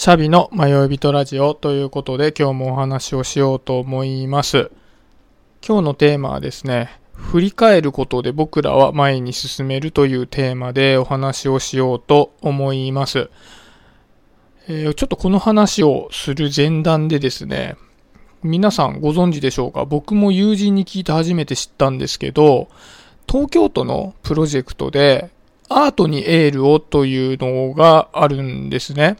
シャビの迷い人ラジオということで今日もお話をしようと思います。今日のテーマはですね、振り返ることで僕らは前に進めるというテーマでお話をしようと思います。えー、ちょっとこの話をする前段でですね、皆さんご存知でしょうか？僕も友人に聞いて初めて知ったんですけど、東京都のプロジェクトでアートにエールをというのがあるんですね。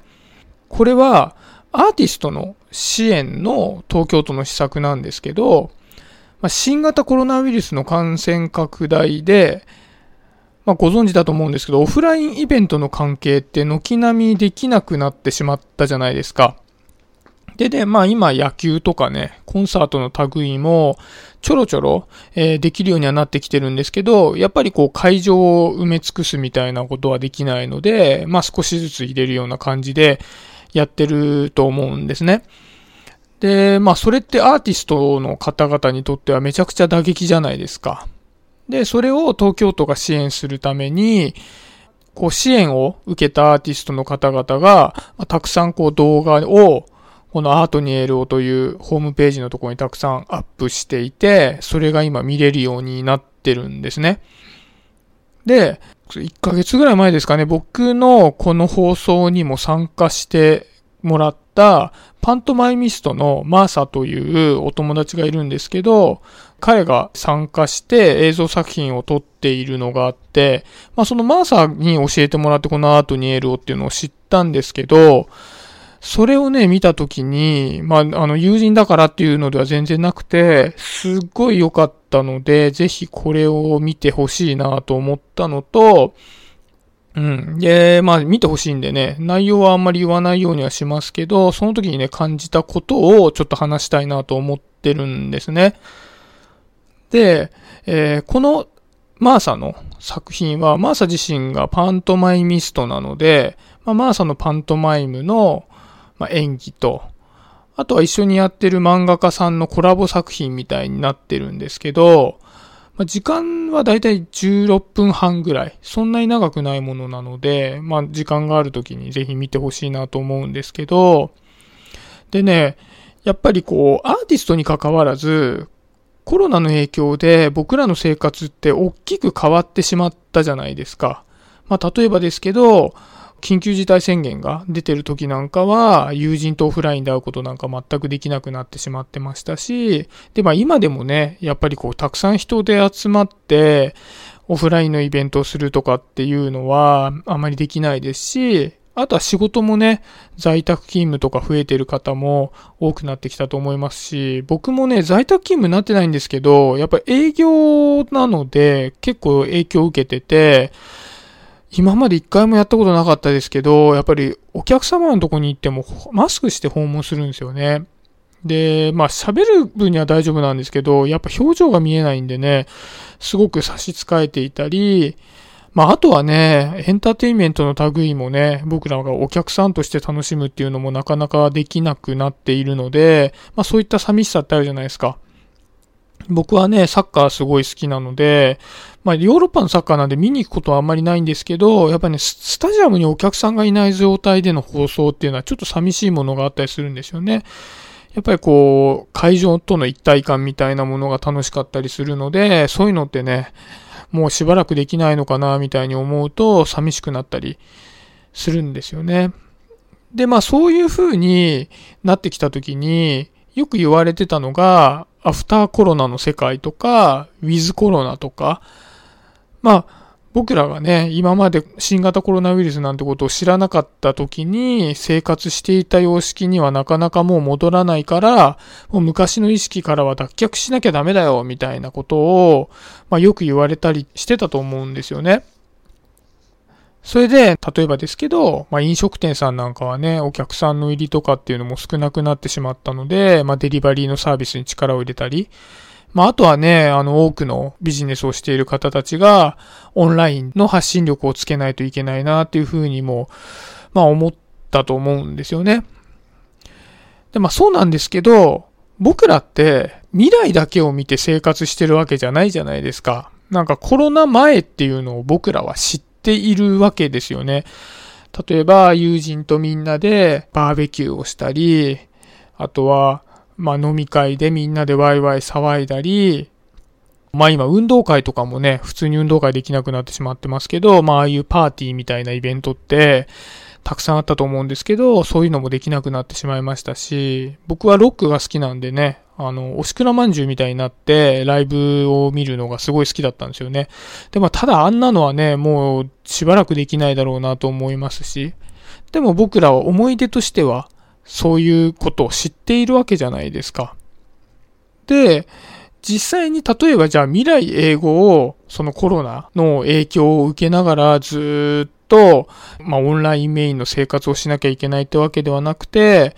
これはアーティストの支援の東京都の施策なんですけど、まあ、新型コロナウイルスの感染拡大で、まあ、ご存知だと思うんですけど、オフラインイベントの関係って軒並みできなくなってしまったじゃないですか。で、で、まあ今野球とかね、コンサートの類もちょろちょろ、えー、できるようにはなってきてるんですけど、やっぱりこう会場を埋め尽くすみたいなことはできないので、まあ少しずつ入れるような感じでやってると思うんですね。で、まあそれってアーティストの方々にとってはめちゃくちゃ打撃じゃないですか。で、それを東京都が支援するために、こう支援を受けたアーティストの方々が、たくさんこう動画をこのアートにエールをというホームページのところにたくさんアップしていて、それが今見れるようになってるんですね。で、1ヶ月ぐらい前ですかね、僕のこの放送にも参加してもらったパントマイミストのマーサというお友達がいるんですけど、彼が参加して映像作品を撮っているのがあって、まあそのマーサに教えてもらってこのアートにエールをっていうのを知ったんですけど、それをね、見たときに、まあ、あの、友人だからっていうのでは全然なくて、すっごい良かったので、ぜひこれを見てほしいなと思ったのと、うん。で、まあ、見てほしいんでね、内容はあんまり言わないようにはしますけど、その時にね、感じたことをちょっと話したいなと思ってるんですね。で、えー、このマーサの作品は、マーサ自身がパントマイミストなので、まあ、マーサのパントマイムの、まあ、演技と、あとは一緒にやってる漫画家さんのコラボ作品みたいになってるんですけど、まあ、時間はだいたい16分半ぐらい。そんなに長くないものなので、まあ、時間がある時にぜひ見てほしいなと思うんですけど、でね、やっぱりこう、アーティストに関わらず、コロナの影響で僕らの生活って大きく変わってしまったじゃないですか。まあ、例えばですけど、緊急事態宣言が出てる時なんかは、友人とオフラインで会うことなんか全くできなくなってしまってましたし、で、まあ今でもね、やっぱりこう、たくさん人で集まって、オフラインのイベントをするとかっていうのは、あまりできないですし、あとは仕事もね、在宅勤務とか増えてる方も多くなってきたと思いますし、僕もね、在宅勤務になってないんですけど、やっぱ営業なので結構影響を受けてて、今まで一回もやったことなかったですけど、やっぱりお客様のとこに行ってもマスクして訪問するんですよね。で、まあ喋る分には大丈夫なんですけど、やっぱ表情が見えないんでね、すごく差し支えていたり、まああとはね、エンターテインメントの類もね、僕らがお客さんとして楽しむっていうのもなかなかできなくなっているので、まあそういった寂しさってあるじゃないですか。僕はね、サッカーすごい好きなので、まあ、ヨーロッパのサッカーなんで見に行くことはあんまりないんですけど、やっぱね、スタジアムにお客さんがいない状態での放送っていうのはちょっと寂しいものがあったりするんですよね。やっぱりこう、会場との一体感みたいなものが楽しかったりするので、そういうのってね、もうしばらくできないのかな、みたいに思うと寂しくなったりするんですよね。で、まあそういう風になってきた時に、よく言われてたのが、アフターコロナの世界とか、ウィズコロナとか、まあ、僕らがね、今まで新型コロナウイルスなんてことを知らなかった時に生活していた様式にはなかなかもう戻らないから、もう昔の意識からは脱却しなきゃダメだよ、みたいなことを、まあよく言われたりしてたと思うんですよね。それで、例えばですけど、まあ、飲食店さんなんかはね、お客さんの入りとかっていうのも少なくなってしまったので、まあ、デリバリーのサービスに力を入れたり、まあ、あとはね、あの、多くのビジネスをしている方たちが、オンラインの発信力をつけないといけないなっていうふうにも、まあ、思ったと思うんですよね。で、まあ、そうなんですけど、僕らって未来だけを見て生活してるわけじゃないじゃないですか。なんかコロナ前っていうのを僕らは知ってているわけですよね。例えば友人とみんなでバーベキューをしたり、あとは、まあ飲み会でみんなでワイワイ騒いだり、まあ今運動会とかもね、普通に運動会できなくなってしまってますけど、まあああいうパーティーみたいなイベントって、たくさんあったと思うんですけど、そういうのもできなくなってしまいましたし、僕はロックが好きなんでね、あの、おしくらまんじゅうみたいになって、ライブを見るのがすごい好きだったんですよね。でも、ただあんなのはね、もうしばらくできないだろうなと思いますし、でも僕らは思い出としては、そういうことを知っているわけじゃないですか。で、実際に例えばじゃあ未来英語をそのコロナの影響を受けながらずっと、まあオンラインメインの生活をしなきゃいけないってわけではなくて、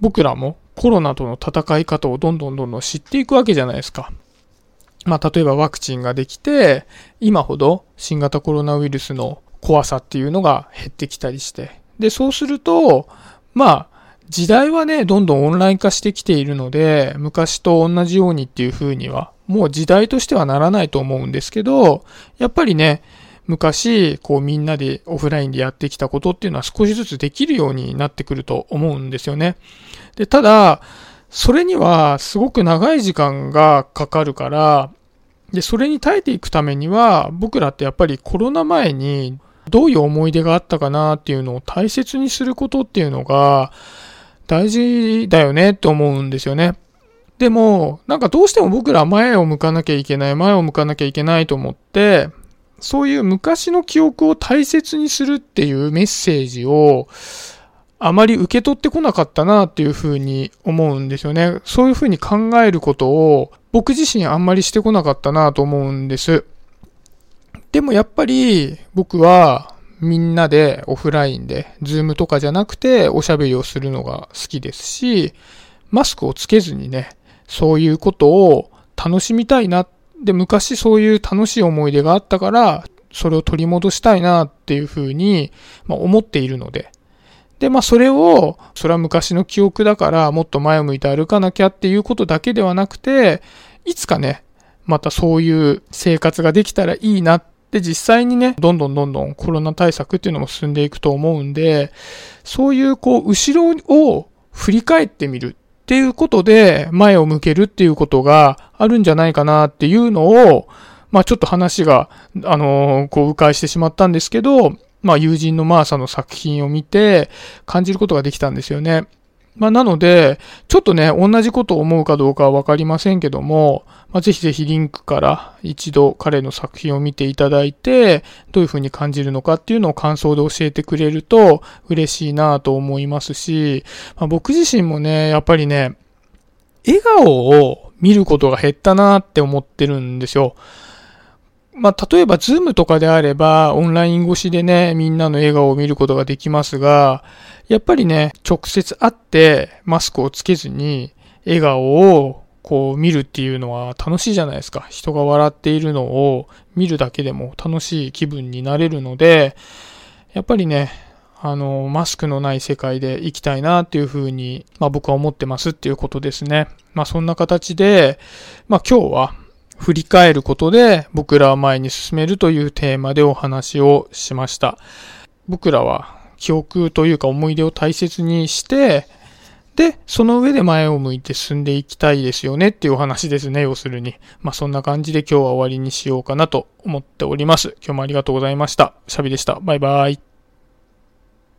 僕らもコロナとの戦い方をどんどんどんどん知っていくわけじゃないですか。まあ例えばワクチンができて、今ほど新型コロナウイルスの怖さっていうのが減ってきたりして。で、そうすると、まあ時代はね、どんどんオンライン化してきているので、昔と同じようにっていう風には、もう時代としてはならないと思うんですけど、やっぱりね、昔、こうみんなでオフラインでやってきたことっていうのは少しずつできるようになってくると思うんですよね。で、ただ、それにはすごく長い時間がかかるから、で、それに耐えていくためには、僕らってやっぱりコロナ前にどういう思い出があったかなっていうのを大切にすることっていうのが、大事だよねって思うんですよね。でも、なんかどうしても僕ら前を向かなきゃいけない、前を向かなきゃいけないと思って、そういう昔の記憶を大切にするっていうメッセージを、あまり受け取ってこなかったなっていうふうに思うんですよね。そういうふうに考えることを僕自身あんまりしてこなかったなと思うんです。でもやっぱり僕はみんなでオフラインで、ズームとかじゃなくておしゃべりをするのが好きですし、マスクをつけずにね、そういうことを楽しみたいなっ。で、昔そういう楽しい思い出があったから、それを取り戻したいなっていうふうに、まあ、思っているので。で、まあそれを、それは昔の記憶だからもっと前を向いて歩かなきゃっていうことだけではなくて、いつかね、またそういう生活ができたらいいなっで、実際にね、どんどんどんどんコロナ対策っていうのも進んでいくと思うんで、そういうこう、後ろを振り返ってみるっていうことで、前を向けるっていうことがあるんじゃないかなっていうのを、まあちょっと話が、あのー、こう、迂回してしまったんですけど、まあ友人のマーサの作品を見て感じることができたんですよね。まあ、なので、ちょっとね、同じことを思うかどうかはわかりませんけども、まあ、ぜひぜひリンクから一度彼の作品を見ていただいて、どういうふうに感じるのかっていうのを感想で教えてくれると嬉しいなと思いますし、まあ、僕自身もね、やっぱりね、笑顔を見ることが減ったなって思ってるんですよ。まあ、例えば、ズームとかであれば、オンライン越しでね、みんなの笑顔を見ることができますが、やっぱりね、直接会ってマスクをつけずに笑顔をこう見るっていうのは楽しいじゃないですか。人が笑っているのを見るだけでも楽しい気分になれるので、やっぱりね、あの、マスクのない世界で生きたいなっていうふうに、まあ僕は思ってますっていうことですね。まあそんな形で、まあ今日は振り返ることで僕らは前に進めるというテーマでお話をしました。僕らは記憶というか思い出を大切にして、で、その上で前を向いて進んでいきたいですよねっていうお話ですね、要するに。まあそんな感じで今日は終わりにしようかなと思っております。今日もありがとうございました。シャビでした。バイバイ。